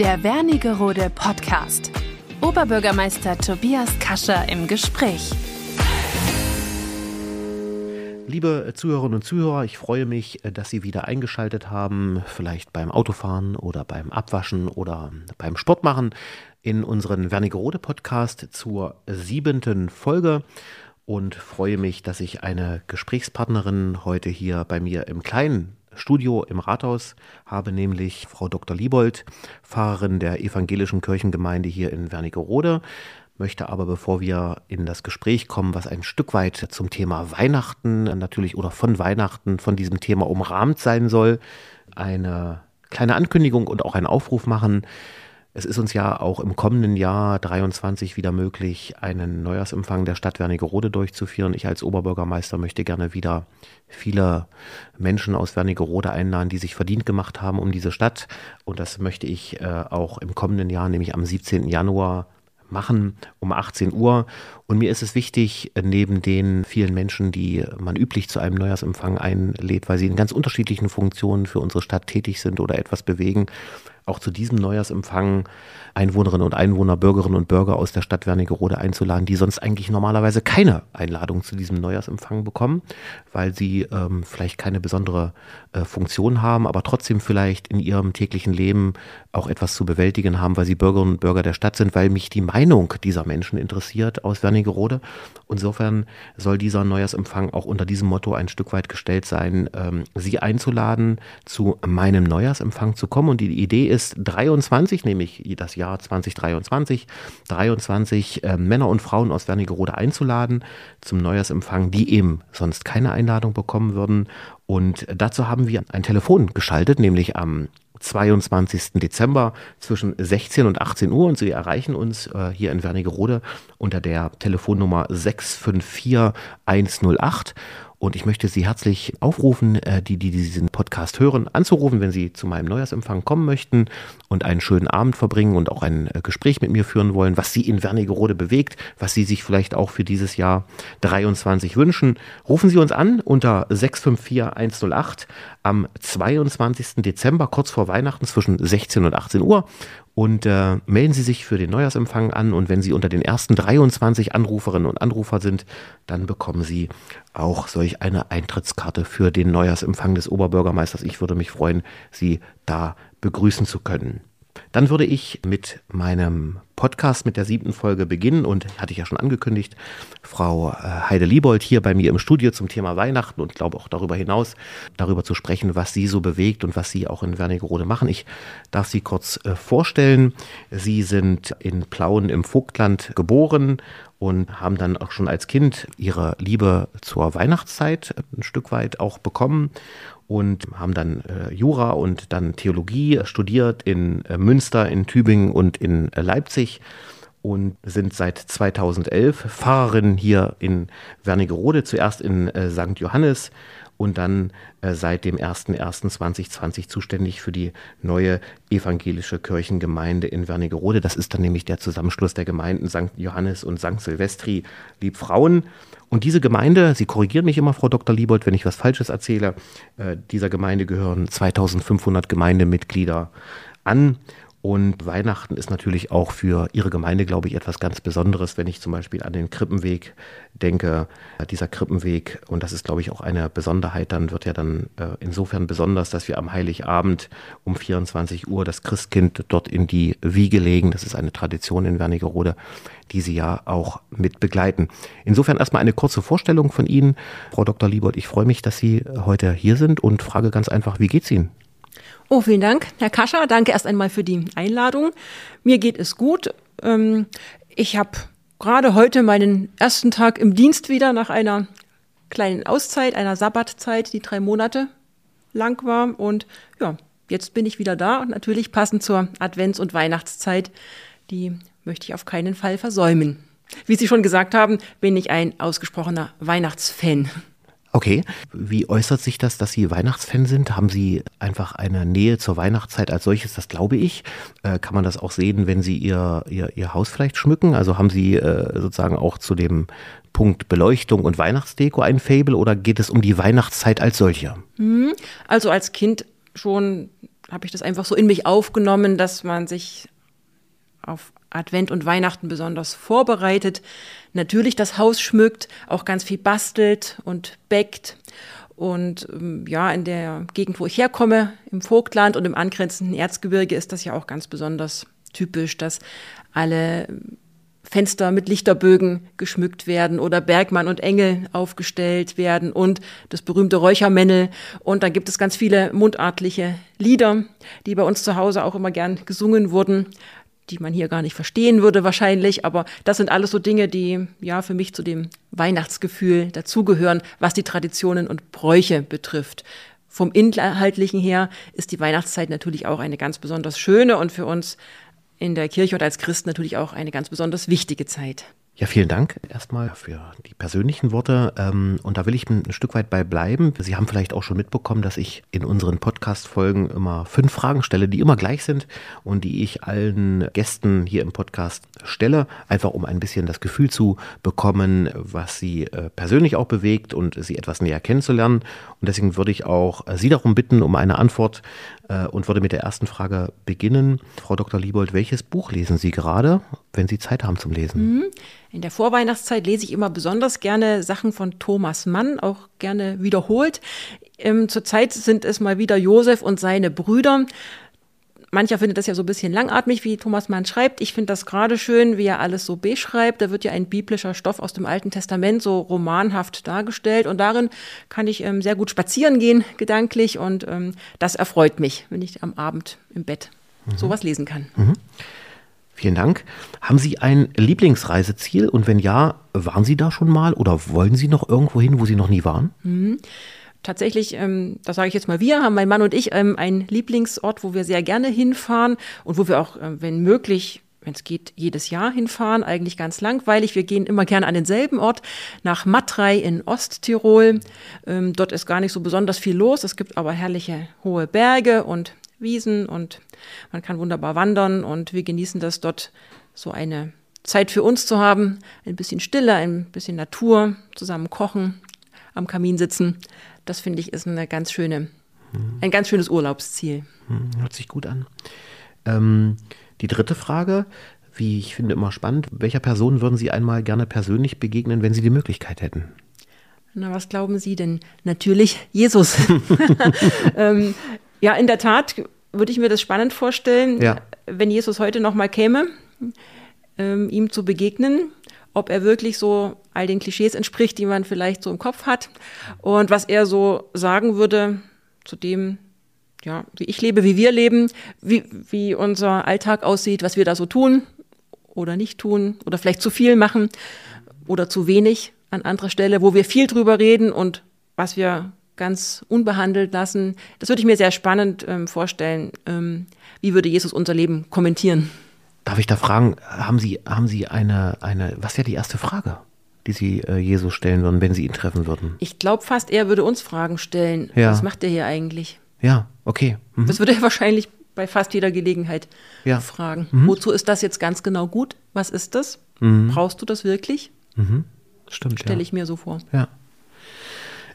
Der Wernigerode Podcast. Oberbürgermeister Tobias Kascher im Gespräch. Liebe Zuhörerinnen und Zuhörer, ich freue mich, dass Sie wieder eingeschaltet haben, vielleicht beim Autofahren oder beim Abwaschen oder beim Sportmachen in unseren Wernigerode Podcast zur siebenten Folge und freue mich, dass ich eine Gesprächspartnerin heute hier bei mir im kleinen Studio im Rathaus habe, nämlich Frau Dr. Liebold, Pfarrerin der evangelischen Kirchengemeinde hier in Wernigerode. Möchte aber, bevor wir in das Gespräch kommen, was ein Stück weit zum Thema Weihnachten natürlich oder von Weihnachten von diesem Thema umrahmt sein soll, eine kleine Ankündigung und auch einen Aufruf machen. Es ist uns ja auch im kommenden Jahr 23 wieder möglich, einen Neujahrsempfang der Stadt Wernigerode durchzuführen. Ich als Oberbürgermeister möchte gerne wieder viele Menschen aus Wernigerode einladen, die sich verdient gemacht haben um diese Stadt. Und das möchte ich äh, auch im kommenden Jahr, nämlich am 17. Januar, machen um 18 Uhr. Und mir ist es wichtig, neben den vielen Menschen, die man üblich zu einem Neujahrsempfang einlädt, weil sie in ganz unterschiedlichen Funktionen für unsere Stadt tätig sind oder etwas bewegen, auch zu diesem Neujahrsempfang Einwohnerinnen und Einwohner, Bürgerinnen und Bürger aus der Stadt Wernigerode einzuladen, die sonst eigentlich normalerweise keine Einladung zu diesem Neujahrsempfang bekommen, weil sie ähm, vielleicht keine besondere äh, Funktion haben, aber trotzdem vielleicht in ihrem täglichen Leben auch etwas zu bewältigen haben, weil sie Bürgerinnen und Bürger der Stadt sind, weil mich die Meinung dieser Menschen interessiert aus Wernigerode. Insofern soll dieser Neujahrsempfang auch unter diesem Motto ein Stück weit gestellt sein, ähm, sie einzuladen, zu meinem Neujahrsempfang zu kommen. Und die Idee ist 23, nämlich das Jahr 2023, 23 äh, Männer und Frauen aus Wernigerode einzuladen zum Neujahrsempfang, die eben sonst keine Einladung bekommen würden. Und dazu haben wir ein Telefon geschaltet, nämlich am 22. Dezember zwischen 16 und 18 Uhr und Sie erreichen uns äh, hier in Wernigerode unter der Telefonnummer 654 108 und ich möchte Sie herzlich aufrufen, äh, die, die diesen Podcast hören, anzurufen, wenn Sie zu meinem Neujahrsempfang kommen möchten und einen schönen Abend verbringen und auch ein äh, Gespräch mit mir führen wollen, was Sie in Wernigerode bewegt, was Sie sich vielleicht auch für dieses Jahr 23 wünschen. Rufen Sie uns an unter 654 108 am 22. Dezember, kurz vor Weihnachten zwischen 16 und 18 Uhr und äh, melden Sie sich für den Neujahrsempfang an und wenn Sie unter den ersten 23 Anruferinnen und Anrufer sind, dann bekommen Sie auch solch eine Eintrittskarte für den Neujahrsempfang des Oberbürgermeisters. Ich würde mich freuen, Sie da begrüßen zu können. Dann würde ich mit meinem Podcast mit der siebten Folge beginnen und hatte ich ja schon angekündigt, Frau äh, Heide Liebold hier bei mir im Studio zum Thema Weihnachten und glaube auch darüber hinaus darüber zu sprechen, was sie so bewegt und was sie auch in Wernigerode machen. Ich darf Sie kurz äh, vorstellen. Sie sind in Plauen im Vogtland geboren und haben dann auch schon als Kind ihre Liebe zur Weihnachtszeit ein Stück weit auch bekommen und haben dann äh, Jura und dann Theologie studiert in äh, Münster, in Tübingen und in äh, Leipzig und sind seit 2011 Pfarrerin hier in Wernigerode, zuerst in äh, St. Johannes und dann äh, seit dem 01.01.2020 zuständig für die neue evangelische Kirchengemeinde in Wernigerode. Das ist dann nämlich der Zusammenschluss der Gemeinden St. Johannes und St. Silvestri Liebfrauen. Und diese Gemeinde, Sie korrigieren mich immer, Frau Dr. Liebold, wenn ich was Falsches erzähle, äh, dieser Gemeinde gehören 2500 Gemeindemitglieder an. Und Weihnachten ist natürlich auch für Ihre Gemeinde, glaube ich, etwas ganz Besonderes, wenn ich zum Beispiel an den Krippenweg denke. Dieser Krippenweg, und das ist, glaube ich, auch eine Besonderheit, dann wird ja dann äh, insofern besonders, dass wir am Heiligabend um 24 Uhr das Christkind dort in die Wiege legen. Das ist eine Tradition in Wernigerode, die Sie ja auch mit begleiten. Insofern erstmal eine kurze Vorstellung von Ihnen. Frau Dr. Liebold, ich freue mich, dass Sie heute hier sind und frage ganz einfach, wie geht's Ihnen? Oh, vielen Dank, Herr Kascher. Danke erst einmal für die Einladung. Mir geht es gut. Ähm, ich habe gerade heute meinen ersten Tag im Dienst wieder nach einer kleinen Auszeit, einer Sabbatzeit, die drei Monate lang war. Und ja, jetzt bin ich wieder da und natürlich passend zur Advents- und Weihnachtszeit. Die möchte ich auf keinen Fall versäumen. Wie Sie schon gesagt haben, bin ich ein ausgesprochener Weihnachtsfan. Okay. Wie äußert sich das, dass Sie Weihnachtsfan sind? Haben Sie einfach eine Nähe zur Weihnachtszeit als solches? Das glaube ich. Äh, kann man das auch sehen, wenn Sie Ihr, Ihr, Ihr Haus vielleicht schmücken? Also haben Sie äh, sozusagen auch zu dem Punkt Beleuchtung und Weihnachtsdeko ein Fable oder geht es um die Weihnachtszeit als solche? Mhm. Also als Kind schon habe ich das einfach so in mich aufgenommen, dass man sich auf Advent und Weihnachten besonders vorbereitet, natürlich das Haus schmückt, auch ganz viel bastelt und bäckt. Und ähm, ja, in der Gegend, wo ich herkomme, im Vogtland und im angrenzenden Erzgebirge, ist das ja auch ganz besonders typisch, dass alle Fenster mit Lichterbögen geschmückt werden oder Bergmann und Engel aufgestellt werden und das berühmte Räuchermännel. Und dann gibt es ganz viele mundartliche Lieder, die bei uns zu Hause auch immer gern gesungen wurden, die man hier gar nicht verstehen würde wahrscheinlich. Aber das sind alles so Dinge, die ja für mich zu dem Weihnachtsgefühl dazugehören, was die Traditionen und Bräuche betrifft. Vom Inhaltlichen her ist die Weihnachtszeit natürlich auch eine ganz besonders schöne und für uns in der Kirche und als Christ natürlich auch eine ganz besonders wichtige Zeit. Ja, vielen Dank erstmal für die persönlichen Worte. Ähm, und da will ich ein Stück weit bei bleiben. Sie haben vielleicht auch schon mitbekommen, dass ich in unseren Podcast-Folgen immer fünf Fragen stelle, die immer gleich sind und die ich allen Gästen hier im Podcast stelle, einfach um ein bisschen das Gefühl zu bekommen, was sie äh, persönlich auch bewegt und sie etwas näher kennenzulernen. Und deswegen würde ich auch äh, Sie darum bitten, um eine Antwort äh, und würde mit der ersten Frage beginnen. Frau Dr. Liebold, welches Buch lesen Sie gerade, wenn Sie Zeit haben zum Lesen? Mhm. In der Vorweihnachtszeit lese ich immer besonders gerne Sachen von Thomas Mann, auch gerne wiederholt. Ähm, zurzeit sind es mal wieder Josef und seine Brüder. Mancher findet das ja so ein bisschen langatmig, wie Thomas Mann schreibt. Ich finde das gerade schön, wie er alles so beschreibt. Da wird ja ein biblischer Stoff aus dem Alten Testament so romanhaft dargestellt. Und darin kann ich ähm, sehr gut spazieren gehen, gedanklich. Und ähm, das erfreut mich, wenn ich am Abend im Bett mhm. sowas lesen kann. Mhm. Vielen Dank. Haben Sie ein Lieblingsreiseziel? Und wenn ja, waren Sie da schon mal oder wollen Sie noch irgendwo hin, wo Sie noch nie waren? Mhm tatsächlich, ähm, das sage ich jetzt mal wir, haben mein Mann und ich ähm, einen Lieblingsort, wo wir sehr gerne hinfahren und wo wir auch, äh, wenn möglich, wenn es geht, jedes Jahr hinfahren, eigentlich ganz langweilig. Wir gehen immer gerne an denselben Ort, nach Matrei in Osttirol. Ähm, dort ist gar nicht so besonders viel los. Es gibt aber herrliche hohe Berge und Wiesen und man kann wunderbar wandern und wir genießen das dort so eine Zeit für uns zu haben, ein bisschen Stille, ein bisschen Natur, zusammen kochen, am Kamin sitzen. Das finde ich ist eine ganz schöne, hm. ein ganz schönes Urlaubsziel. Hm, hört sich gut an. Ähm, die dritte Frage, wie ich finde immer spannend, welcher Person würden Sie einmal gerne persönlich begegnen, wenn Sie die Möglichkeit hätten? Na, was glauben Sie denn? Natürlich Jesus. ähm, ja, in der Tat würde ich mir das spannend vorstellen, ja. wenn Jesus heute noch mal käme, ähm, ihm zu begegnen ob er wirklich so all den Klischees entspricht, die man vielleicht so im Kopf hat und was er so sagen würde zu dem, ja, wie ich lebe, wie wir leben, wie, wie unser Alltag aussieht, was wir da so tun oder nicht tun oder vielleicht zu viel machen oder zu wenig an anderer Stelle, wo wir viel drüber reden und was wir ganz unbehandelt lassen. Das würde ich mir sehr spannend ähm, vorstellen. Ähm, wie würde Jesus unser Leben kommentieren? Darf ich da fragen, haben Sie, haben Sie eine, eine, was wäre die erste Frage, die Sie äh, Jesus stellen würden, wenn Sie ihn treffen würden? Ich glaube fast, er würde uns Fragen stellen. Ja. Was macht er hier eigentlich? Ja, okay. Mhm. Das würde er wahrscheinlich bei fast jeder Gelegenheit ja. fragen. Mhm. Wozu ist das jetzt ganz genau gut? Was ist das? Mhm. Brauchst du das wirklich? Mhm. Stimmt. Stelle ja. ich mir so vor. Ja.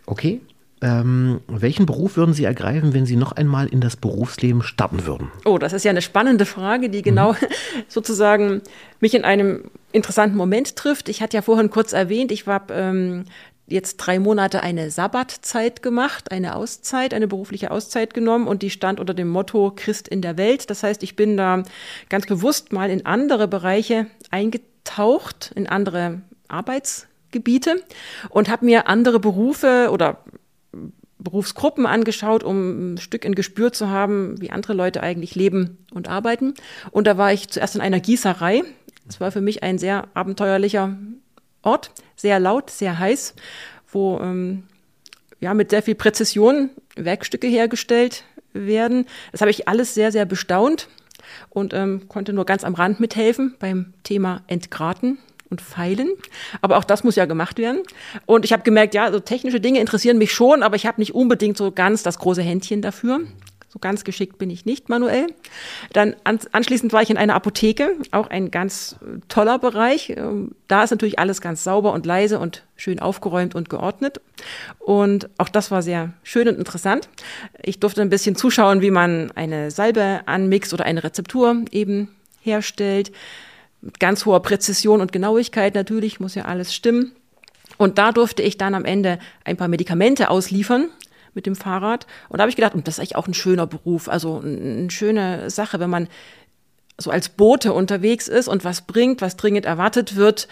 Okay, ähm, welchen Beruf würden Sie ergreifen, wenn Sie noch einmal in das Berufsleben starten würden? Oh, das ist ja eine spannende Frage, die genau mhm. sozusagen mich in einem interessanten Moment trifft. Ich hatte ja vorhin kurz erwähnt, ich habe ähm, jetzt drei Monate eine Sabbatzeit gemacht, eine Auszeit, eine berufliche Auszeit genommen und die stand unter dem Motto Christ in der Welt. Das heißt, ich bin da ganz bewusst mal in andere Bereiche eingetaucht, in andere Arbeitsgebiete und habe mir andere Berufe oder Berufsgruppen angeschaut, um ein Stück in Gespür zu haben, wie andere Leute eigentlich leben und arbeiten. Und da war ich zuerst in einer Gießerei. Das war für mich ein sehr abenteuerlicher Ort, sehr laut, sehr heiß, wo ähm, ja mit sehr viel Präzision Werkstücke hergestellt werden. Das habe ich alles sehr, sehr bestaunt und ähm, konnte nur ganz am Rand mithelfen beim Thema Entgraten und Pfeilen. Aber auch das muss ja gemacht werden. Und ich habe gemerkt, ja, so technische Dinge interessieren mich schon, aber ich habe nicht unbedingt so ganz das große Händchen dafür. So ganz geschickt bin ich nicht manuell. Dann anschließend war ich in einer Apotheke, auch ein ganz äh, toller Bereich. Ähm, da ist natürlich alles ganz sauber und leise und schön aufgeräumt und geordnet. Und auch das war sehr schön und interessant. Ich durfte ein bisschen zuschauen, wie man eine Salbe anmixt oder eine Rezeptur eben herstellt. Ganz hoher Präzision und Genauigkeit natürlich, muss ja alles stimmen. Und da durfte ich dann am Ende ein paar Medikamente ausliefern mit dem Fahrrad. Und da habe ich gedacht, das ist eigentlich auch ein schöner Beruf, also eine schöne Sache, wenn man so als Bote unterwegs ist und was bringt, was dringend erwartet wird.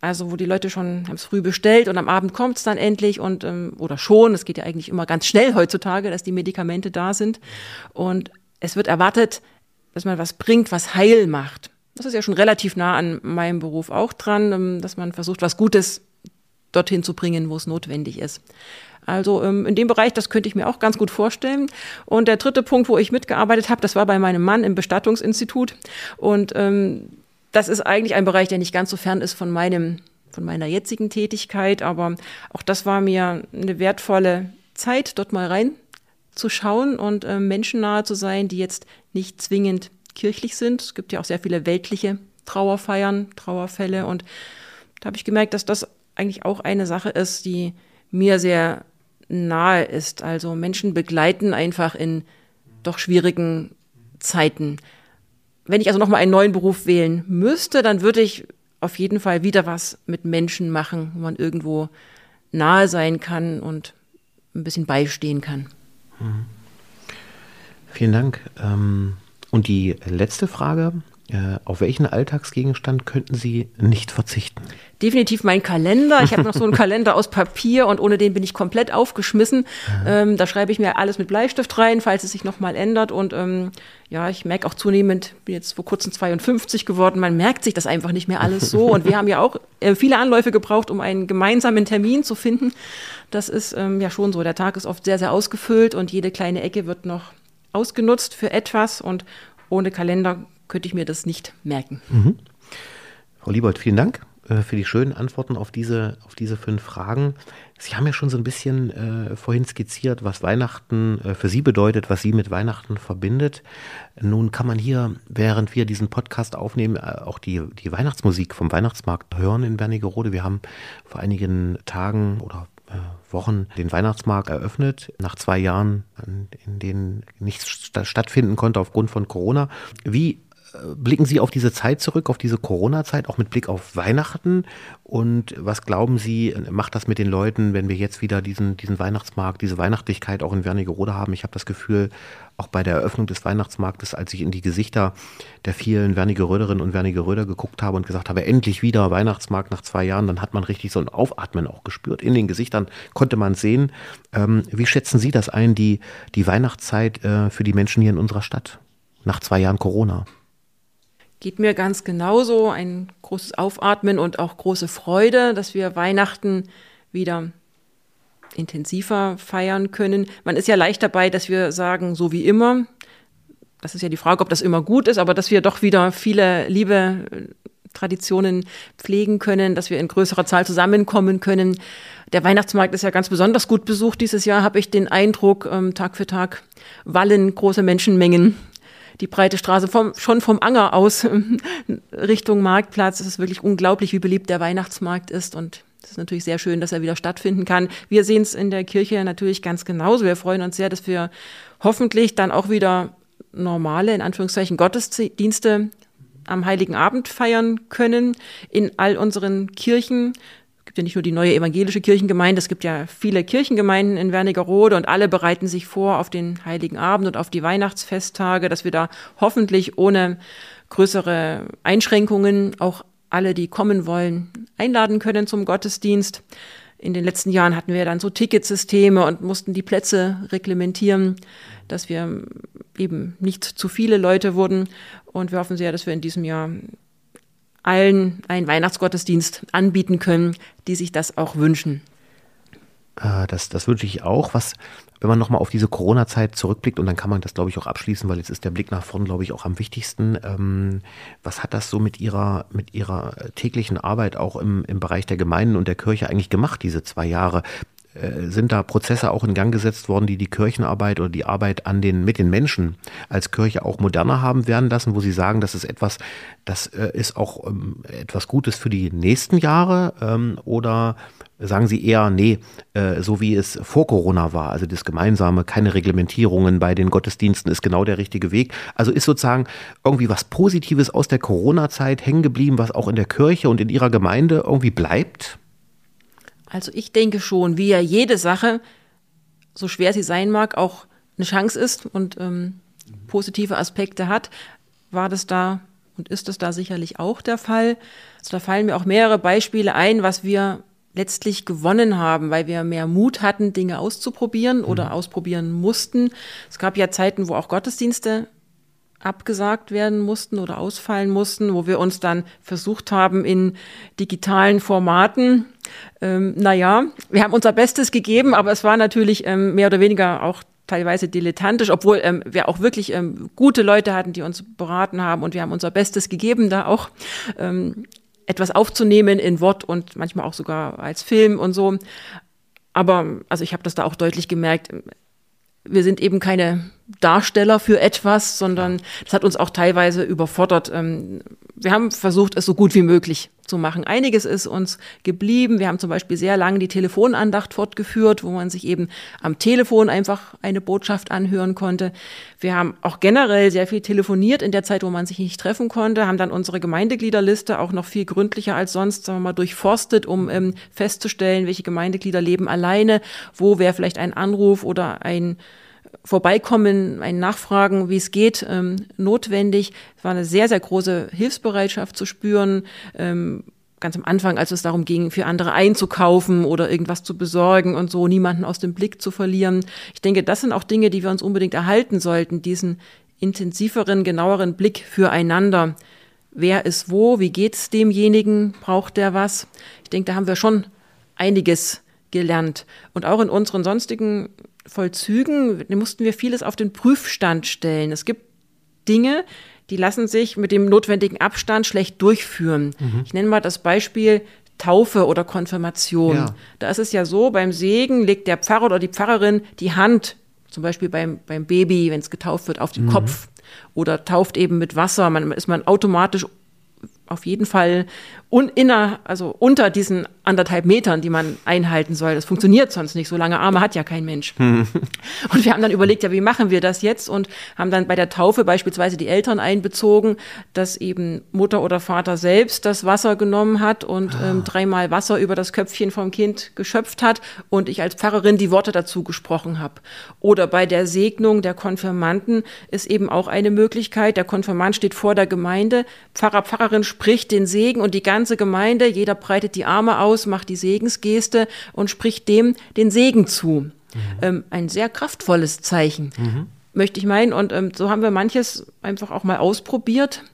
Also wo die Leute schon haben es früh bestellt und am Abend kommt es dann endlich und ähm, oder schon, es geht ja eigentlich immer ganz schnell heutzutage, dass die Medikamente da sind. Und es wird erwartet, dass man was bringt, was heil macht. Das ist ja schon relativ nah an meinem Beruf auch dran, ähm, dass man versucht, was Gutes dorthin zu bringen, wo es notwendig ist. Also ähm, in dem Bereich, das könnte ich mir auch ganz gut vorstellen. Und der dritte Punkt, wo ich mitgearbeitet habe, das war bei meinem Mann im Bestattungsinstitut. Und ähm, das ist eigentlich ein Bereich, der nicht ganz so fern ist von meinem von meiner jetzigen Tätigkeit, aber auch das war mir eine wertvolle Zeit, dort mal reinzuschauen und äh, menschennahe zu sein, die jetzt nicht zwingend kirchlich sind. Es gibt ja auch sehr viele weltliche Trauerfeiern, Trauerfälle und da habe ich gemerkt, dass das eigentlich auch eine Sache ist, die mir sehr nahe ist. Also Menschen begleiten einfach in doch schwierigen Zeiten. Wenn ich also nochmal einen neuen Beruf wählen müsste, dann würde ich auf jeden Fall wieder was mit Menschen machen, wo man irgendwo nahe sein kann und ein bisschen beistehen kann. Mhm. Vielen Dank. Ähm, und die letzte Frage, äh, auf welchen Alltagsgegenstand könnten Sie nicht verzichten? Definitiv mein Kalender. Ich habe noch so einen Kalender aus Papier und ohne den bin ich komplett aufgeschmissen. Ähm, da schreibe ich mir alles mit Bleistift rein, falls es sich nochmal ändert. Und ähm, ja, ich merke auch zunehmend, bin jetzt vor kurzem 52 geworden, man merkt sich das einfach nicht mehr alles so. Und wir haben ja auch äh, viele Anläufe gebraucht, um einen gemeinsamen Termin zu finden. Das ist ähm, ja schon so. Der Tag ist oft sehr, sehr ausgefüllt und jede kleine Ecke wird noch ausgenutzt für etwas. Und ohne Kalender könnte ich mir das nicht merken. Mhm. Frau Liebold, vielen Dank äh, für die schönen Antworten auf diese, auf diese fünf Fragen. Sie haben ja schon so ein bisschen äh, vorhin skizziert, was Weihnachten äh, für Sie bedeutet, was Sie mit Weihnachten verbindet. Nun kann man hier, während wir diesen Podcast aufnehmen, äh, auch die, die Weihnachtsmusik vom Weihnachtsmarkt hören in Wernigerode. Wir haben vor einigen Tagen oder Wochen den Weihnachtsmarkt eröffnet, nach zwei Jahren, in denen nichts stattfinden konnte aufgrund von Corona. Wie blicken Sie auf diese Zeit zurück, auf diese Corona-Zeit, auch mit Blick auf Weihnachten? Und was glauben Sie, macht das mit den Leuten, wenn wir jetzt wieder diesen, diesen Weihnachtsmarkt, diese Weihnachtlichkeit auch in Wernigerode haben? Ich habe das Gefühl, auch bei der Eröffnung des Weihnachtsmarktes, als ich in die Gesichter der vielen Wernigeröderinnen und Wernigeröder geguckt habe und gesagt habe, endlich wieder Weihnachtsmarkt nach zwei Jahren, dann hat man richtig so ein Aufatmen auch gespürt. In den Gesichtern konnte man sehen. Ähm, wie schätzen Sie das ein, die, die Weihnachtszeit äh, für die Menschen hier in unserer Stadt? Nach zwei Jahren Corona. Geht mir ganz genauso. Ein großes Aufatmen und auch große Freude, dass wir Weihnachten wieder intensiver feiern können. Man ist ja leicht dabei, dass wir sagen, so wie immer. Das ist ja die Frage, ob das immer gut ist, aber dass wir doch wieder viele liebe äh, Traditionen pflegen können, dass wir in größerer Zahl zusammenkommen können. Der Weihnachtsmarkt ist ja ganz besonders gut besucht dieses Jahr, habe ich den Eindruck. Ähm, Tag für Tag wallen große Menschenmengen die breite Straße vom, schon vom Anger aus Richtung Marktplatz. Es ist wirklich unglaublich, wie beliebt der Weihnachtsmarkt ist und es ist natürlich sehr schön, dass er wieder stattfinden kann. Wir sehen es in der Kirche natürlich ganz genauso. Wir freuen uns sehr, dass wir hoffentlich dann auch wieder normale, in Anführungszeichen, Gottesdienste am Heiligen Abend feiern können in all unseren Kirchen gibt ja nicht nur die neue evangelische Kirchengemeinde, es gibt ja viele Kirchengemeinden in Wernigerode und alle bereiten sich vor auf den Heiligen Abend und auf die Weihnachtsfesttage, dass wir da hoffentlich ohne größere Einschränkungen auch alle, die kommen wollen, einladen können zum Gottesdienst. In den letzten Jahren hatten wir dann so Ticketsysteme und mussten die Plätze reglementieren, dass wir eben nicht zu viele Leute wurden. Und wir hoffen sehr, dass wir in diesem Jahr allen einen Weihnachtsgottesdienst anbieten können, die sich das auch wünschen. Äh, das, das wünsche ich auch. Was, wenn man nochmal auf diese Corona-Zeit zurückblickt, und dann kann man das, glaube ich, auch abschließen, weil jetzt ist der Blick nach vorn, glaube ich, auch am wichtigsten. Ähm, was hat das so mit Ihrer, mit Ihrer täglichen Arbeit auch im, im Bereich der Gemeinden und der Kirche eigentlich gemacht, diese zwei Jahre? Äh, sind da Prozesse auch in Gang gesetzt worden, die die Kirchenarbeit oder die Arbeit an den, mit den Menschen als Kirche auch moderner haben werden lassen, wo Sie sagen, das ist etwas, das äh, ist auch ähm, etwas Gutes für die nächsten Jahre ähm, oder sagen Sie eher, nee, äh, so wie es vor Corona war, also das Gemeinsame, keine Reglementierungen bei den Gottesdiensten ist genau der richtige Weg. Also ist sozusagen irgendwie was Positives aus der Corona-Zeit hängen geblieben, was auch in der Kirche und in Ihrer Gemeinde irgendwie bleibt? Also ich denke schon, wie ja jede Sache, so schwer sie sein mag, auch eine Chance ist und ähm, positive Aspekte hat, war das da und ist es da sicherlich auch der Fall. Also da fallen mir auch mehrere Beispiele ein, was wir letztlich gewonnen haben, weil wir mehr Mut hatten, Dinge auszuprobieren oder mhm. ausprobieren mussten. Es gab ja Zeiten, wo auch Gottesdienste abgesagt werden mussten oder ausfallen mussten, wo wir uns dann versucht haben, in digitalen Formaten, ähm, naja, wir haben unser Bestes gegeben, aber es war natürlich ähm, mehr oder weniger auch teilweise dilettantisch, obwohl ähm, wir auch wirklich ähm, gute Leute hatten, die uns beraten haben und wir haben unser Bestes gegeben, da auch ähm, etwas aufzunehmen in Wort und manchmal auch sogar als Film und so. Aber also ich habe das da auch deutlich gemerkt. Wir sind eben keine Darsteller für etwas, sondern das hat uns auch teilweise überfordert. Ähm, wir haben versucht, es so gut wie möglich zu machen. Einiges ist uns geblieben. Wir haben zum Beispiel sehr lange die Telefonandacht fortgeführt, wo man sich eben am Telefon einfach eine Botschaft anhören konnte. Wir haben auch generell sehr viel telefoniert in der Zeit, wo man sich nicht treffen konnte, haben dann unsere Gemeindegliederliste auch noch viel gründlicher als sonst, sagen wir mal, durchforstet, um ähm, festzustellen, welche Gemeindeglieder leben alleine, wo wäre vielleicht ein Anruf oder ein Vorbeikommen, ein Nachfragen, wie es geht, ähm, notwendig. Es war eine sehr, sehr große Hilfsbereitschaft zu spüren. Ähm, ganz am Anfang, als es darum ging, für andere einzukaufen oder irgendwas zu besorgen und so, niemanden aus dem Blick zu verlieren. Ich denke, das sind auch Dinge, die wir uns unbedingt erhalten sollten, diesen intensiveren, genaueren Blick füreinander. Wer ist wo? Wie geht's demjenigen? Braucht der was? Ich denke, da haben wir schon einiges gelernt. Und auch in unseren sonstigen Vollzügen mussten wir vieles auf den Prüfstand stellen. Es gibt Dinge, die lassen sich mit dem notwendigen Abstand schlecht durchführen. Mhm. Ich nenne mal das Beispiel Taufe oder Konfirmation. Ja. Da ist es ja so, beim Segen legt der Pfarrer oder die Pfarrerin die Hand, zum Beispiel beim, beim Baby, wenn es getauft wird, auf den mhm. Kopf oder tauft eben mit Wasser. Man ist man automatisch auf jeden Fall un, inner, also unter diesen anderthalb Metern, die man einhalten soll. Das funktioniert sonst nicht. So lange Arme hat ja kein Mensch. und wir haben dann überlegt, ja, wie machen wir das jetzt? Und haben dann bei der Taufe beispielsweise die Eltern einbezogen, dass eben Mutter oder Vater selbst das Wasser genommen hat und ah. ähm, dreimal Wasser über das Köpfchen vom Kind geschöpft hat und ich als Pfarrerin die Worte dazu gesprochen habe. Oder bei der Segnung der Konfirmanden ist eben auch eine Möglichkeit. Der Konfirmand steht vor der Gemeinde, Pfarrer, Pfarrerin spricht den Segen und die ganze Gemeinde, jeder breitet die Arme aus, macht die Segensgeste und spricht dem den Segen zu. Mhm. Ähm, ein sehr kraftvolles Zeichen, mhm. möchte ich meinen. Und ähm, so haben wir manches einfach auch mal ausprobiert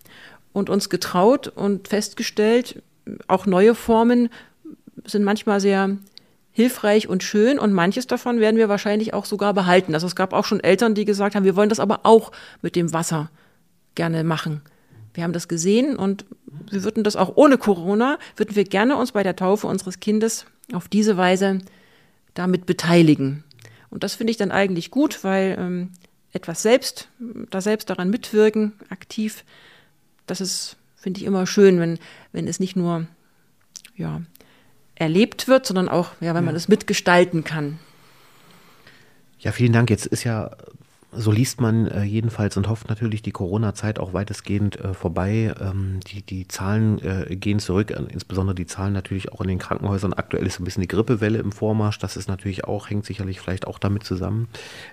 und uns getraut und festgestellt, auch neue Formen sind manchmal sehr hilfreich und schön und manches davon werden wir wahrscheinlich auch sogar behalten. Also es gab auch schon Eltern, die gesagt haben, wir wollen das aber auch mit dem Wasser gerne machen. Wir haben das gesehen und wir würden das auch ohne Corona, würden wir gerne uns bei der Taufe unseres Kindes auf diese Weise damit beteiligen. Und das finde ich dann eigentlich gut, weil ähm, etwas selbst, da selbst daran mitwirken, aktiv, das ist, finde ich, immer schön, wenn, wenn es nicht nur ja, erlebt wird, sondern auch, ja, wenn man es mitgestalten kann. Ja, vielen Dank. Jetzt ist ja so liest man äh, jedenfalls und hofft natürlich die Corona-Zeit auch weitestgehend äh, vorbei. Ähm, die, die Zahlen äh, gehen zurück, äh, insbesondere die Zahlen natürlich auch in den Krankenhäusern. Aktuell ist ein bisschen die Grippewelle im Vormarsch. Das ist natürlich auch, hängt sicherlich vielleicht auch damit zusammen.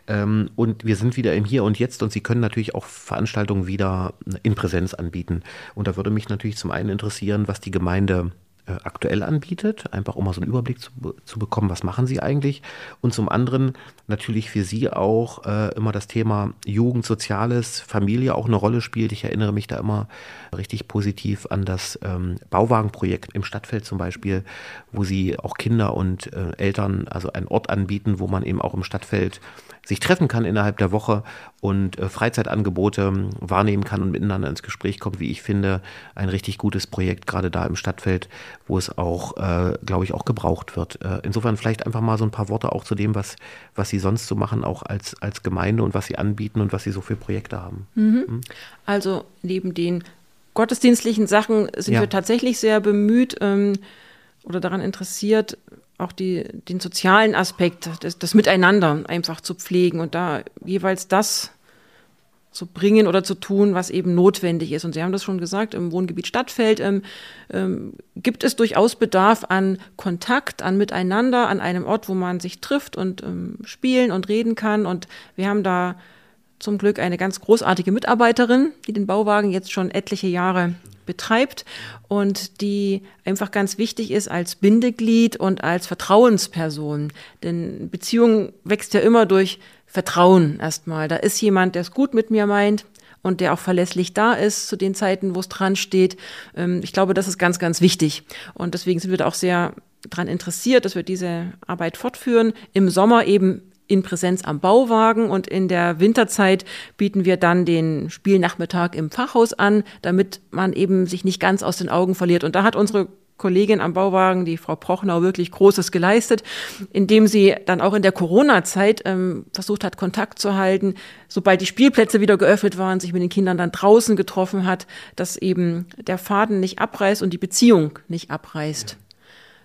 Ähm, und wir sind wieder im Hier und Jetzt und Sie können natürlich auch Veranstaltungen wieder in Präsenz anbieten. Und da würde mich natürlich zum einen interessieren, was die Gemeinde äh, aktuell anbietet, einfach um mal so einen Überblick zu, zu bekommen, was machen sie eigentlich. Und zum anderen natürlich für sie auch äh, immer das Thema Jugend, Soziales, Familie auch eine Rolle spielt. Ich erinnere mich da immer richtig positiv an das ähm, Bauwagenprojekt im Stadtfeld zum Beispiel, wo sie auch Kinder und äh, Eltern also einen Ort anbieten, wo man eben auch im Stadtfeld sich treffen kann innerhalb der Woche und äh, Freizeitangebote ähm, wahrnehmen kann und miteinander ins Gespräch kommt, wie ich finde, ein richtig gutes Projekt, gerade da im Stadtfeld, wo es auch, äh, glaube ich, auch gebraucht wird. Äh, insofern vielleicht einfach mal so ein paar Worte auch zu dem, was, was Sie sonst so machen, auch als, als Gemeinde und was Sie anbieten und was Sie so für Projekte haben. Mhm. Mhm. Also neben den gottesdienstlichen Sachen sind ja. wir tatsächlich sehr bemüht ähm, oder daran interessiert, auch die, den sozialen Aspekt, das, das Miteinander einfach zu pflegen und da jeweils das zu bringen oder zu tun, was eben notwendig ist. Und Sie haben das schon gesagt, im Wohngebiet Stadtfeld ähm, ähm, gibt es durchaus Bedarf an Kontakt, an Miteinander, an einem Ort, wo man sich trifft und ähm, spielen und reden kann. Und wir haben da zum Glück eine ganz großartige Mitarbeiterin, die den Bauwagen jetzt schon etliche Jahre betreibt und die einfach ganz wichtig ist als Bindeglied und als Vertrauensperson. Denn Beziehung wächst ja immer durch Vertrauen erstmal. Da ist jemand, der es gut mit mir meint und der auch verlässlich da ist zu den Zeiten, wo es dran steht. Ähm, ich glaube, das ist ganz, ganz wichtig. Und deswegen sind wir da auch sehr daran interessiert, dass wir diese Arbeit fortführen. Im Sommer eben in Präsenz am Bauwagen und in der Winterzeit bieten wir dann den Spielnachmittag im Fachhaus an, damit man eben sich nicht ganz aus den Augen verliert. Und da hat unsere Kollegin am Bauwagen, die Frau Prochnau, wirklich Großes geleistet, indem sie dann auch in der Corona-Zeit ähm, versucht hat, Kontakt zu halten, sobald die Spielplätze wieder geöffnet waren, sich mit den Kindern dann draußen getroffen hat, dass eben der Faden nicht abreißt und die Beziehung nicht abreißt.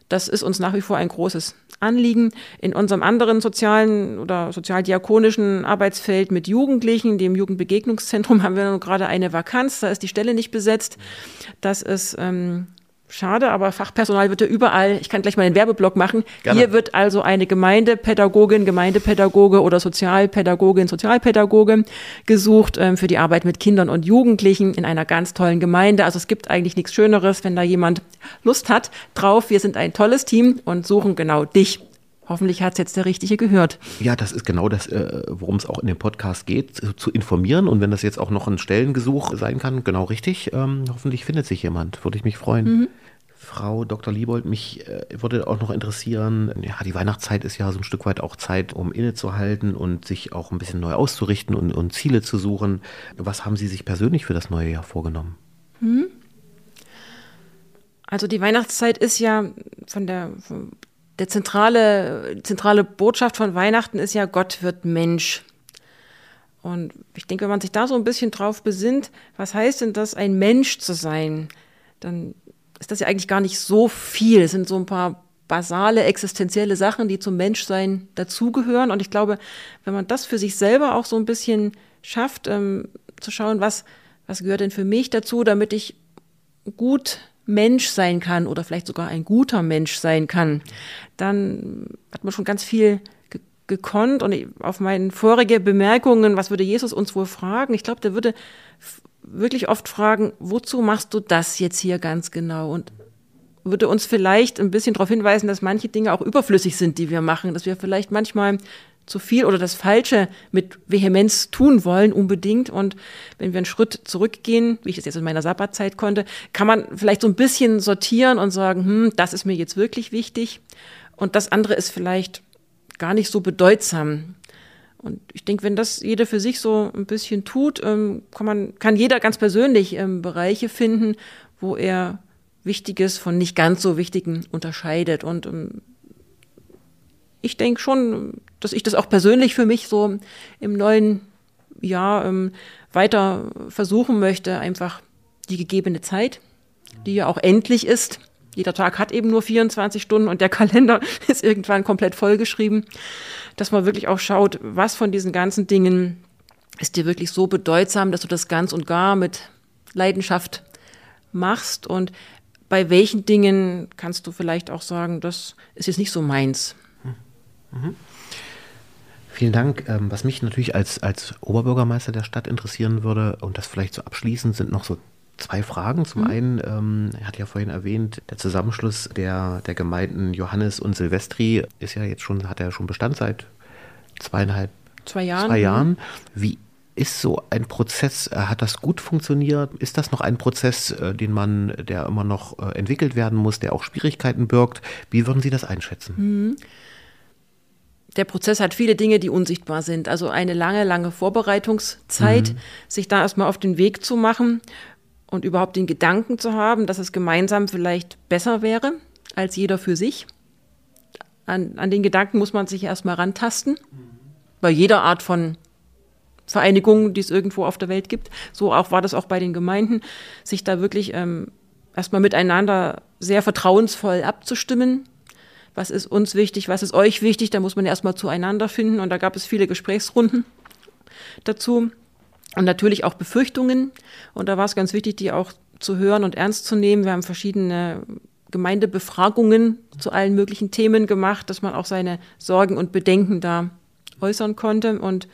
Das ist uns nach wie vor ein großes Anliegen. In unserem anderen sozialen oder sozialdiakonischen Arbeitsfeld mit Jugendlichen, dem Jugendbegegnungszentrum, haben wir gerade eine Vakanz. Da ist die Stelle nicht besetzt. Das ist ähm, Schade, aber Fachpersonal wird ja überall, ich kann gleich mal den Werbeblock machen. Gerne. Hier wird also eine Gemeindepädagogin, Gemeindepädagoge oder Sozialpädagogin, Sozialpädagoge gesucht ähm, für die Arbeit mit Kindern und Jugendlichen in einer ganz tollen Gemeinde. Also es gibt eigentlich nichts Schöneres, wenn da jemand Lust hat drauf. Wir sind ein tolles Team und suchen genau dich. Hoffentlich hat es jetzt der Richtige gehört. Ja, das ist genau das, äh, worum es auch in dem Podcast geht, zu, informieren. Und wenn das jetzt auch noch ein Stellengesuch sein kann, genau richtig, ähm, hoffentlich findet sich jemand. Würde ich mich freuen. Mhm. Frau Dr. Liebold, mich äh, würde auch noch interessieren, ja, die Weihnachtszeit ist ja so ein Stück weit auch Zeit, um innezuhalten und sich auch ein bisschen neu auszurichten und, und Ziele zu suchen. Was haben Sie sich persönlich für das neue Jahr vorgenommen? Mhm. Also die Weihnachtszeit ist ja von der, von der zentrale, zentrale Botschaft von Weihnachten ist ja, Gott wird Mensch. Und ich denke, wenn man sich da so ein bisschen drauf besinnt, was heißt denn das, ein Mensch zu sein, dann ist das ja eigentlich gar nicht so viel. Es sind so ein paar basale, existenzielle Sachen, die zum Menschsein dazugehören. Und ich glaube, wenn man das für sich selber auch so ein bisschen schafft, ähm, zu schauen, was, was gehört denn für mich dazu, damit ich gut Mensch sein kann oder vielleicht sogar ein guter Mensch sein kann, dann hat man schon ganz viel ge gekonnt. Und auf meine vorige Bemerkungen, was würde Jesus uns wohl fragen? Ich glaube, der würde wirklich oft fragen, wozu machst du das jetzt hier ganz genau? Und würde uns vielleicht ein bisschen darauf hinweisen, dass manche Dinge auch überflüssig sind, die wir machen, dass wir vielleicht manchmal zu viel oder das Falsche mit Vehemenz tun wollen, unbedingt. Und wenn wir einen Schritt zurückgehen, wie ich das jetzt in meiner Sabbatzeit konnte, kann man vielleicht so ein bisschen sortieren und sagen, hm, das ist mir jetzt wirklich wichtig. Und das andere ist vielleicht gar nicht so bedeutsam. Und ich denke, wenn das jeder für sich so ein bisschen tut, ähm, kann man, kann jeder ganz persönlich ähm, Bereiche finden, wo er Wichtiges von nicht ganz so Wichtigen unterscheidet. Und ähm, ich denke schon, dass ich das auch persönlich für mich so im neuen Jahr ähm, weiter versuchen möchte, einfach die gegebene Zeit, die ja auch endlich ist. Jeder Tag hat eben nur 24 Stunden und der Kalender ist irgendwann komplett vollgeschrieben, dass man wirklich auch schaut, was von diesen ganzen Dingen ist dir wirklich so bedeutsam, dass du das ganz und gar mit Leidenschaft machst und bei welchen Dingen kannst du vielleicht auch sagen, das ist jetzt nicht so meins. Mhm. Vielen Dank. Ähm, was mich natürlich als, als Oberbürgermeister der Stadt interessieren würde, und das vielleicht so abschließend, sind noch so zwei Fragen. Zum mhm. einen, ähm, er hat ja vorhin erwähnt, der Zusammenschluss der, der Gemeinden Johannes und Silvestri ist ja jetzt schon, hat er ja schon Bestand seit zweieinhalb, zwei Jahren. Zwei Jahren. Wie ist so ein Prozess, äh, hat das gut funktioniert? Ist das noch ein Prozess, äh, den man, der immer noch äh, entwickelt werden muss, der auch Schwierigkeiten birgt? Wie würden Sie das einschätzen? Mhm der Prozess hat viele Dinge, die unsichtbar sind. Also eine lange, lange Vorbereitungszeit, mhm. sich da erstmal auf den Weg zu machen. und überhaupt den Gedanken zu haben, dass es gemeinsam vielleicht besser wäre als jeder für sich. An, an den Gedanken muss man sich erstmal rantasten, bei jeder Art von Vereinigung, die es irgendwo auf der Welt gibt. So auch war das auch bei den Gemeinden, sich da wirklich ähm, erstmal miteinander sehr vertrauensvoll abzustimmen. Was ist uns wichtig, was ist euch wichtig? Da muss man erstmal zueinander finden und da gab es viele Gesprächsrunden dazu und natürlich auch Befürchtungen. Und da war es ganz wichtig, die auch zu hören und ernst zu nehmen. Wir haben verschiedene Gemeindebefragungen zu allen möglichen Themen gemacht, dass man auch seine Sorgen und Bedenken da äußern konnte. Und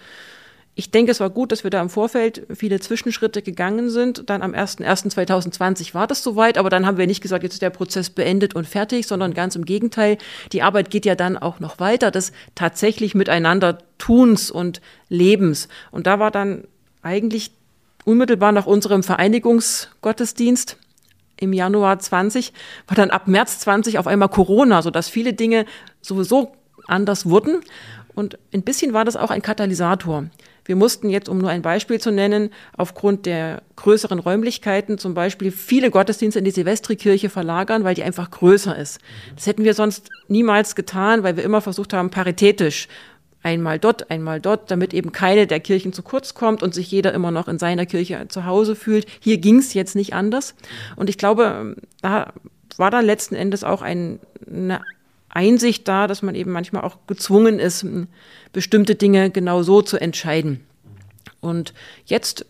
ich denke, es war gut, dass wir da im Vorfeld viele Zwischenschritte gegangen sind. Dann am 01.01.2020 war das soweit, aber dann haben wir nicht gesagt, jetzt ist der Prozess beendet und fertig, sondern ganz im Gegenteil. Die Arbeit geht ja dann auch noch weiter, des tatsächlich miteinander Tuns und Lebens. Und da war dann eigentlich unmittelbar nach unserem Vereinigungsgottesdienst im Januar 20 war dann ab März 20 auf einmal Corona, sodass viele Dinge sowieso anders wurden. Und ein bisschen war das auch ein Katalysator. Wir mussten jetzt, um nur ein Beispiel zu nennen, aufgrund der größeren Räumlichkeiten zum Beispiel viele Gottesdienste in die Silvestrikirche verlagern, weil die einfach größer ist. Das hätten wir sonst niemals getan, weil wir immer versucht haben, paritätisch einmal dort, einmal dort, damit eben keine der Kirchen zu kurz kommt und sich jeder immer noch in seiner Kirche zu Hause fühlt. Hier ging es jetzt nicht anders. Und ich glaube, da war dann letzten Endes auch ein, eine Einsicht da, dass man eben manchmal auch gezwungen ist, bestimmte Dinge genau so zu entscheiden. Und jetzt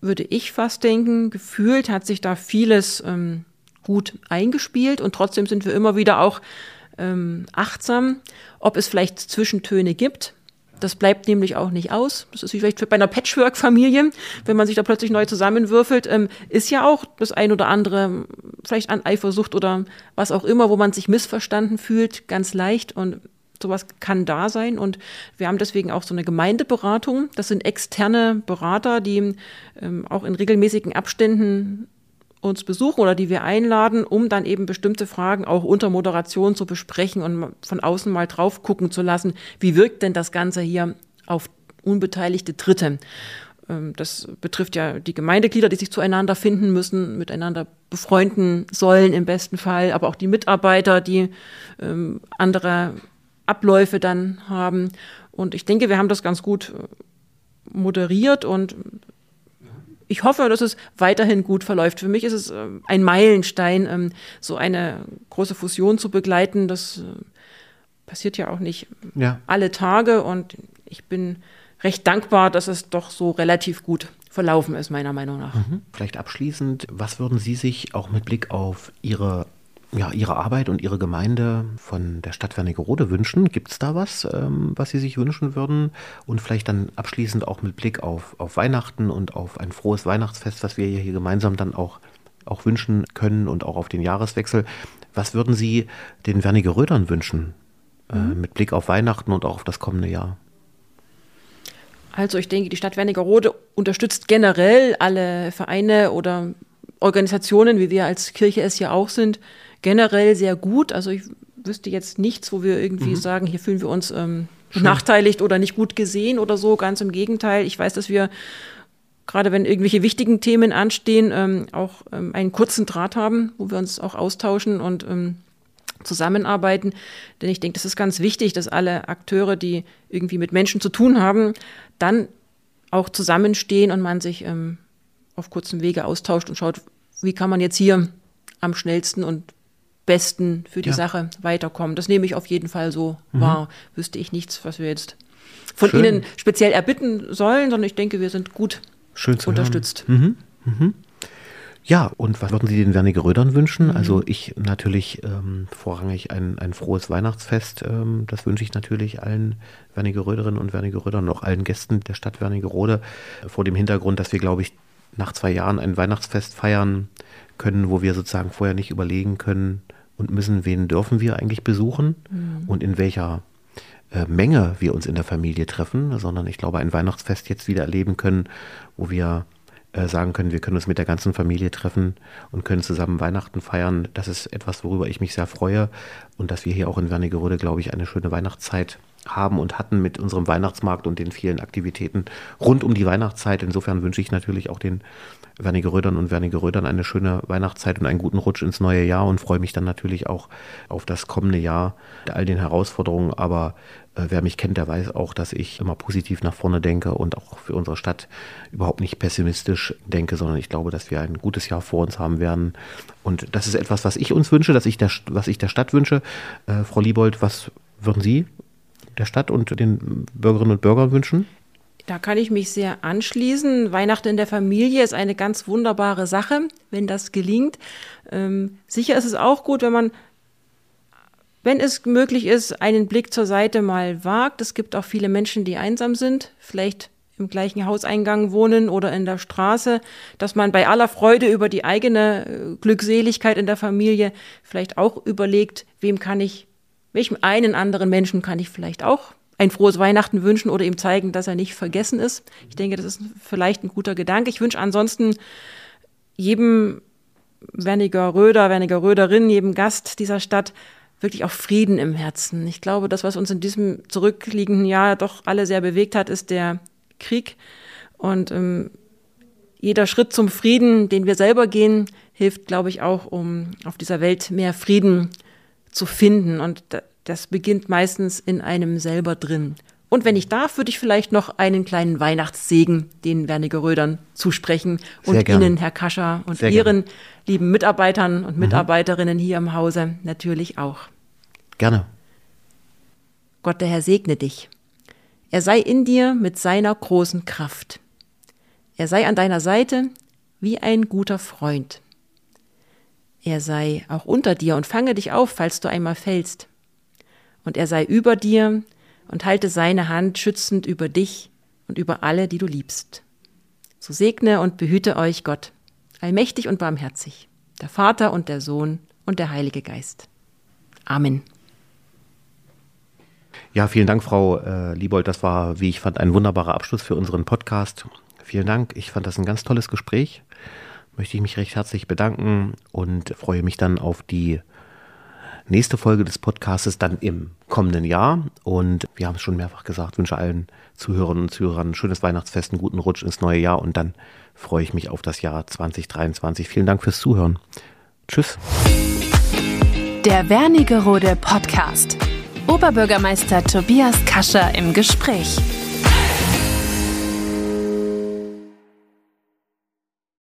würde ich fast denken, gefühlt hat sich da vieles ähm, gut eingespielt und trotzdem sind wir immer wieder auch ähm, achtsam, ob es vielleicht Zwischentöne gibt. Das bleibt nämlich auch nicht aus. Das ist wie vielleicht bei einer Patchwork-Familie, wenn man sich da plötzlich neu zusammenwürfelt, ähm, ist ja auch das ein oder andere, vielleicht an Eifersucht oder was auch immer, wo man sich missverstanden fühlt, ganz leicht und sowas kann da sein. Und wir haben deswegen auch so eine Gemeindeberatung. Das sind externe Berater, die ähm, auch in regelmäßigen Abständen uns besuchen oder die wir einladen, um dann eben bestimmte Fragen auch unter Moderation zu besprechen und von außen mal drauf gucken zu lassen, wie wirkt denn das Ganze hier auf unbeteiligte Dritte. Ähm, das betrifft ja die Gemeindeglieder, die sich zueinander finden müssen, miteinander befreunden sollen im besten Fall, aber auch die Mitarbeiter, die ähm, andere Abläufe dann haben. Und ich denke, wir haben das ganz gut äh, moderiert und ich hoffe, dass es weiterhin gut verläuft. Für mich ist es ähm, ein Meilenstein, ähm, so eine große Fusion zu begleiten. Das äh, passiert ja auch nicht ja. alle Tage und ich bin recht dankbar, dass es doch so relativ gut verlaufen ist, meiner Meinung nach. Mhm. Vielleicht abschließend, was würden Sie sich auch mit Blick auf Ihre ja, Ihre Arbeit und Ihre Gemeinde von der Stadt Wernigerode wünschen? Gibt es da was, ähm, was Sie sich wünschen würden? Und vielleicht dann abschließend auch mit Blick auf, auf Weihnachten und auf ein frohes Weihnachtsfest, was wir hier gemeinsam dann auch, auch wünschen können und auch auf den Jahreswechsel. Was würden Sie den Wernigerödern wünschen äh, mhm. mit Blick auf Weihnachten und auch auf das kommende Jahr? Also ich denke, die Stadt Wernigerode unterstützt generell alle Vereine oder Organisationen, wie wir als Kirche es ja auch sind, generell sehr gut. Also ich wüsste jetzt nichts, wo wir irgendwie mhm. sagen, hier fühlen wir uns ähm, benachteiligt oder nicht gut gesehen oder so. Ganz im Gegenteil. Ich weiß, dass wir gerade wenn irgendwelche wichtigen Themen anstehen, ähm, auch ähm, einen kurzen Draht haben, wo wir uns auch austauschen und ähm, zusammenarbeiten. Denn ich denke, das ist ganz wichtig, dass alle Akteure, die irgendwie mit Menschen zu tun haben, dann auch zusammenstehen und man sich ähm, auf kurzem Wege austauscht und schaut, wie kann man jetzt hier am schnellsten und besten für die ja. Sache weiterkommen. Das nehme ich auf jeden Fall so mhm. wahr. Wüsste ich nichts, was wir jetzt von Schön. Ihnen speziell erbitten sollen, sondern ich denke, wir sind gut Schön unterstützt. Mhm. Mhm. Ja, und was würden Sie den Wernigerödern wünschen? Mhm. Also ich natürlich ähm, vorrangig ein, ein frohes Weihnachtsfest. Ähm, das wünsche ich natürlich allen Wernigeröderinnen und Wernigerödern und auch allen Gästen der Stadt Wernigerode. Vor dem Hintergrund, dass wir, glaube ich, nach zwei Jahren ein Weihnachtsfest feiern können, wo wir sozusagen vorher nicht überlegen können, und müssen, wen dürfen wir eigentlich besuchen mhm. und in welcher äh, Menge wir uns in der Familie treffen, sondern ich glaube, ein Weihnachtsfest jetzt wieder erleben können, wo wir äh, sagen können, wir können uns mit der ganzen Familie treffen und können zusammen Weihnachten feiern. Das ist etwas, worüber ich mich sehr freue und dass wir hier auch in Wernigerode, glaube ich, eine schöne Weihnachtszeit haben und hatten mit unserem Weihnachtsmarkt und den vielen Aktivitäten rund um die Weihnachtszeit. Insofern wünsche ich natürlich auch den Wernigerödern und Wernigerödern eine schöne Weihnachtszeit und einen guten Rutsch ins neue Jahr und freue mich dann natürlich auch auf das kommende Jahr, all den Herausforderungen. Aber äh, wer mich kennt, der weiß auch, dass ich immer positiv nach vorne denke und auch für unsere Stadt überhaupt nicht pessimistisch denke, sondern ich glaube, dass wir ein gutes Jahr vor uns haben werden. Und das ist etwas, was ich uns wünsche, dass ich der, was ich der Stadt wünsche. Äh, Frau Liebold, was würden Sie der Stadt und den Bürgerinnen und Bürgern wünschen? Da kann ich mich sehr anschließen. Weihnachten in der Familie ist eine ganz wunderbare Sache, wenn das gelingt. Ähm, sicher ist es auch gut, wenn man, wenn es möglich ist, einen Blick zur Seite mal wagt. Es gibt auch viele Menschen, die einsam sind, vielleicht im gleichen Hauseingang wohnen oder in der Straße, dass man bei aller Freude über die eigene äh, Glückseligkeit in der Familie vielleicht auch überlegt, wem kann ich, welchem einen anderen Menschen kann ich vielleicht auch ein frohes Weihnachten wünschen oder ihm zeigen, dass er nicht vergessen ist. Ich denke, das ist vielleicht ein guter Gedanke. Ich wünsche ansonsten jedem Werniger Röder, Werniger Röderin, jedem Gast dieser Stadt wirklich auch Frieden im Herzen. Ich glaube, das, was uns in diesem zurückliegenden Jahr doch alle sehr bewegt hat, ist der Krieg. Und ähm, jeder Schritt zum Frieden, den wir selber gehen, hilft, glaube ich, auch, um auf dieser Welt mehr Frieden zu finden. Und das beginnt meistens in einem selber drin. Und wenn ich darf, würde ich vielleicht noch einen kleinen Weihnachtssegen den Wernigerödern zusprechen und Ihnen, Herr Kascher, und Sehr Ihren gerne. lieben Mitarbeitern und mhm. Mitarbeiterinnen mhm. hier im Hause natürlich auch. Gerne. Gott der Herr segne dich. Er sei in dir mit seiner großen Kraft. Er sei an deiner Seite wie ein guter Freund. Er sei auch unter dir und fange dich auf, falls du einmal fällst und er sei über dir und halte seine Hand schützend über dich und über alle, die du liebst. So segne und behüte euch Gott, allmächtig und barmherzig, der Vater und der Sohn und der Heilige Geist. Amen. Ja, vielen Dank, Frau äh, Liebold. Das war, wie ich fand, ein wunderbarer Abschluss für unseren Podcast. Vielen Dank. Ich fand das ein ganz tolles Gespräch. Möchte ich mich recht herzlich bedanken und freue mich dann auf die nächste Folge des Podcastes dann im kommenden Jahr. Und wir haben es schon mehrfach gesagt, wünsche allen Zuhörerinnen und Zuhörern ein schönes Weihnachtsfest, einen guten Rutsch ins neue Jahr und dann freue ich mich auf das Jahr 2023. Vielen Dank fürs Zuhören. Tschüss. Der Wernigerode Podcast. Oberbürgermeister Tobias Kascher im Gespräch.